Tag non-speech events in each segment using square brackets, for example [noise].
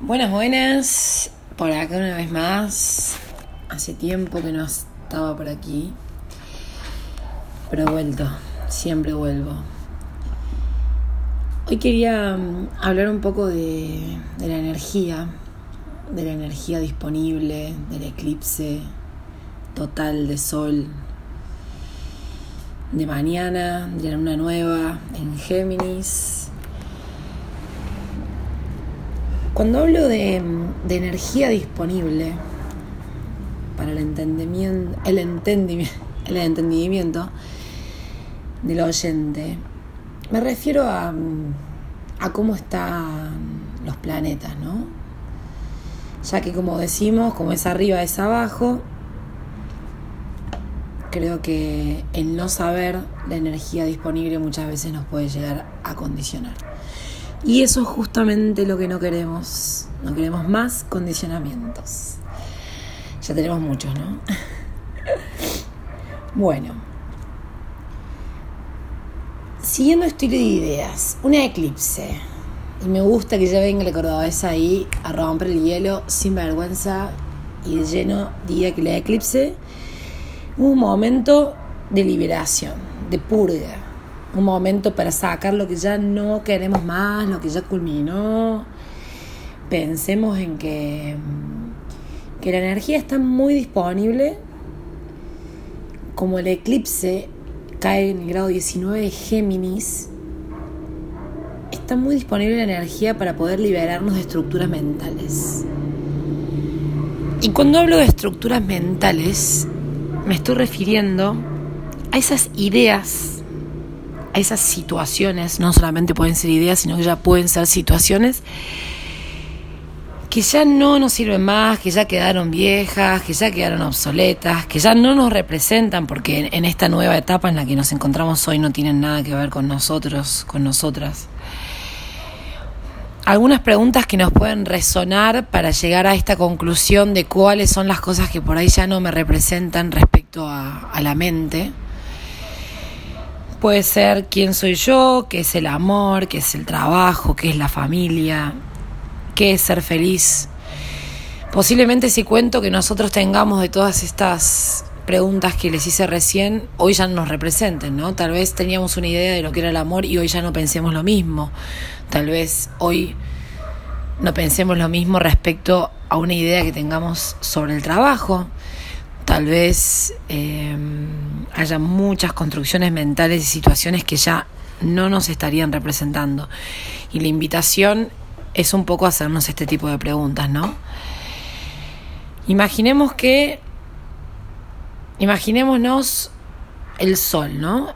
Buenas, buenas. Por acá una vez más. Hace tiempo que no estaba por aquí. Pero he vuelto. Siempre vuelvo. Hoy quería mm, hablar un poco de, la energía. De la energía disponible. Del eclipse total de sol. De mañana. De la luna nueva en Géminis Cuando hablo de, energía disponible para el entendimiento, el entendimiento, el entendimiento del oyente, me refiero a, a cómo están los planetas, ¿no? Ya que como decimos, como es arriba es abajo, creo que el no saber la energía disponible muchas veces nos puede llegar a condicionar. Y eso es justamente lo que no queremos. No queremos más condicionamientos. Ya tenemos muchos, ¿no? [laughs] bueno. Siguiendo estilo de ideas, una eclipse. Y me gusta que ya venga el esa ahí a romper el hielo sin vergüenza y de lleno diga que la eclipse un momento de liberación, de purga un momento para sacar lo que ya no queremos más, lo que ya culminó. Pensemos en que, que la energía está muy disponible. Como el eclipse cae en el grado 19 de Géminis, está muy disponible la energía para poder liberarnos de estructuras mentales. Y cuando hablo de estructuras mentales, me estoy refiriendo a esas ideas esas situaciones, no solamente pueden ser ideas, sino que ya pueden ser situaciones que ya no nos sirven más, que ya quedaron viejas, que ya quedaron obsoletas, que ya no nos representan porque en esta nueva etapa en la que nos encontramos hoy no tienen nada que ver con nosotros, con nosotras. Algunas preguntas que nos pueden resonar para llegar a esta conclusión de cuáles son las cosas que por ahí ya no me representan respecto a, a la mente Puede ser quién soy yo, qué es el amor, qué es el trabajo, qué es la familia, qué es ser feliz. Posiblemente si cuento que nosotros tengamos de todas estas preguntas que les hice recién, hoy ya no nos representen, ¿no? Tal vez teníamos una idea de lo que era el amor y hoy ya no pensemos lo mismo. Tal vez hoy no pensemos lo mismo respecto a una idea que tengamos sobre el trabajo. Tal vez eh, haya muchas construcciones mentales y situaciones que ya no nos estarían representando. Y la invitación es un poco hacernos este tipo de preguntas, ¿no? Imaginemos que, imaginémonos el sol, ¿no?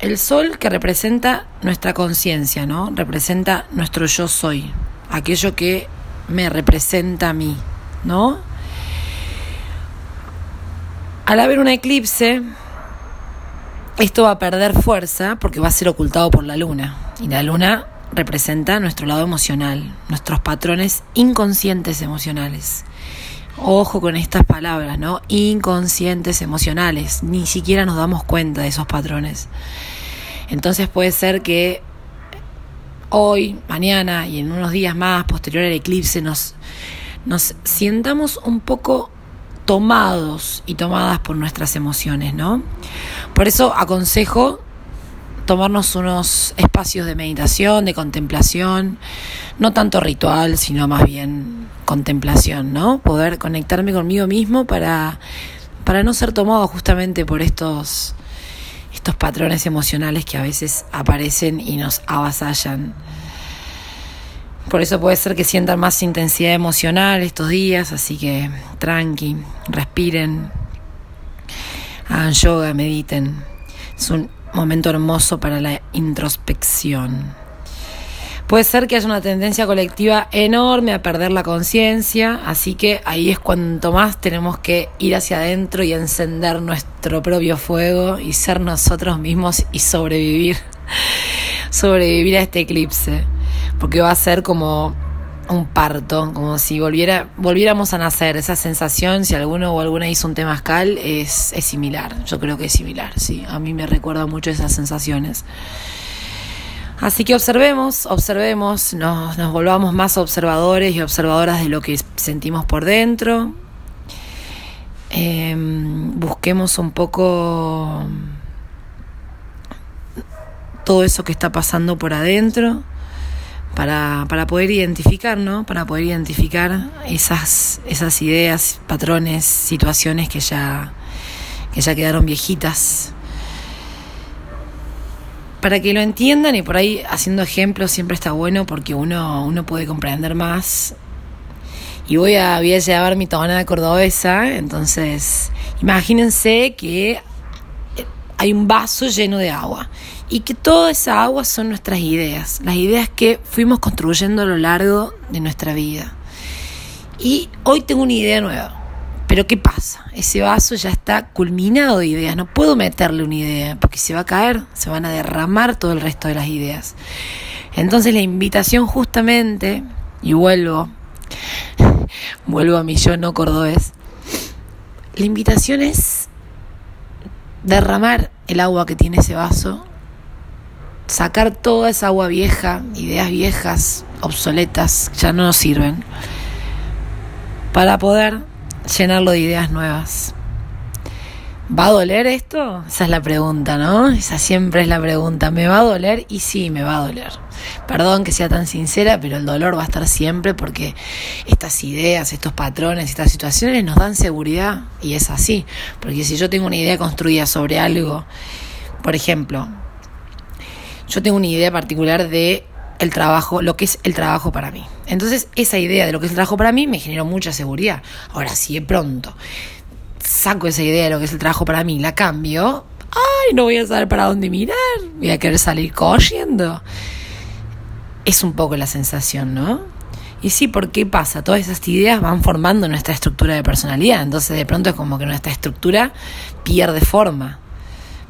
El sol que representa nuestra conciencia, ¿no? Representa nuestro yo soy, aquello que me representa a mí, ¿no? Al haber un eclipse, esto va a perder fuerza porque va a ser ocultado por la luna. Y la luna representa nuestro lado emocional, nuestros patrones inconscientes emocionales. Ojo con estas palabras, ¿no? Inconscientes emocionales. Ni siquiera nos damos cuenta de esos patrones. Entonces puede ser que hoy, mañana y en unos días más, posterior al eclipse, nos, nos sientamos un poco tomados y tomadas por nuestras emociones, ¿no? Por eso aconsejo tomarnos unos espacios de meditación, de contemplación, no tanto ritual, sino más bien contemplación, ¿no? Poder conectarme conmigo mismo para, para no ser tomado justamente por estos, estos patrones emocionales que a veces aparecen y nos avasallan. Por eso puede ser que sientan más intensidad emocional estos días, así que tranqui, respiren, hagan yoga, mediten. Es un momento hermoso para la introspección. Puede ser que haya una tendencia colectiva enorme a perder la conciencia, así que ahí es cuanto más tenemos que ir hacia adentro y encender nuestro propio fuego y ser nosotros mismos y sobrevivir, [laughs] sobrevivir a este eclipse porque va a ser como un parto, como si volviéramos a nacer. Esa sensación, si alguno o alguna hizo un temazcal, es, es similar. Yo creo que es similar, sí. A mí me recuerda mucho esas sensaciones. Así que observemos, observemos, nos, nos volvamos más observadores y observadoras de lo que sentimos por dentro. Em, busquemos un poco todo eso que está pasando por adentro para, para poder identificar, ¿no? Para poder identificar esas, esas ideas, patrones, situaciones que ya, que ya quedaron viejitas para que lo entiendan y por ahí haciendo ejemplos siempre está bueno porque uno, uno puede comprender más. Y voy a, voy a llevar mi tonada cordobesa, entonces imagínense que hay un vaso lleno de agua y que toda esa agua son nuestras ideas, las ideas que fuimos construyendo a lo largo de nuestra vida. Y hoy tengo una idea nueva. Pero ¿qué pasa? Ese vaso ya está culminado de ideas. No puedo meterle una idea porque se va a caer, se van a derramar todo el resto de las ideas. Entonces la invitación justamente, y vuelvo, [laughs] vuelvo a mi yo no cordobés, la invitación es derramar el agua que tiene ese vaso, sacar toda esa agua vieja, ideas viejas, obsoletas, ya no nos sirven, para poder llenarlo de ideas nuevas. ¿Va a doler esto? Esa es la pregunta, ¿no? Esa siempre es la pregunta. ¿Me va a doler? Y sí, me va a doler. Perdón que sea tan sincera, pero el dolor va a estar siempre porque estas ideas, estos patrones, estas situaciones nos dan seguridad y es así. Porque si yo tengo una idea construida sobre algo, por ejemplo, yo tengo una idea particular de el trabajo, lo que es el trabajo para mí. Entonces, esa idea de lo que es el trabajo para mí me generó mucha seguridad. Ahora, si de pronto saco esa idea de lo que es el trabajo para mí, la cambio, ay, no voy a saber para dónde mirar, voy a querer salir corriendo. Es un poco la sensación, ¿no? Y sí, ¿por qué pasa? Todas esas ideas van formando nuestra estructura de personalidad. Entonces, de pronto es como que nuestra estructura pierde forma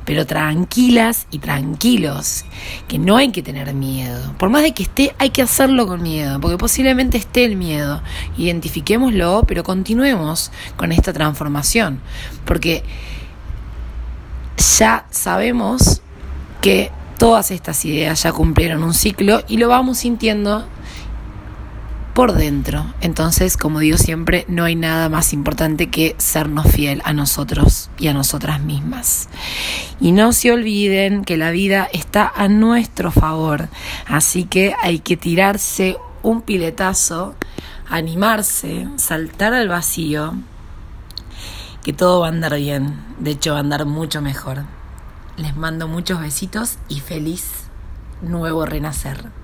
pero tranquilas y tranquilos, que no hay que tener miedo. Por más de que esté, hay que hacerlo con miedo, porque posiblemente esté el miedo. Identifiquémoslo, pero continuemos con esta transformación, porque ya sabemos que todas estas ideas ya cumplieron un ciclo y lo vamos sintiendo por dentro. Entonces, como digo siempre, no hay nada más importante que sernos fiel a nosotros y a nosotras mismas. Y no se olviden que la vida está a nuestro favor, así que hay que tirarse un piletazo, animarse, saltar al vacío, que todo va a andar bien, de hecho va a andar mucho mejor. Les mando muchos besitos y feliz nuevo renacer.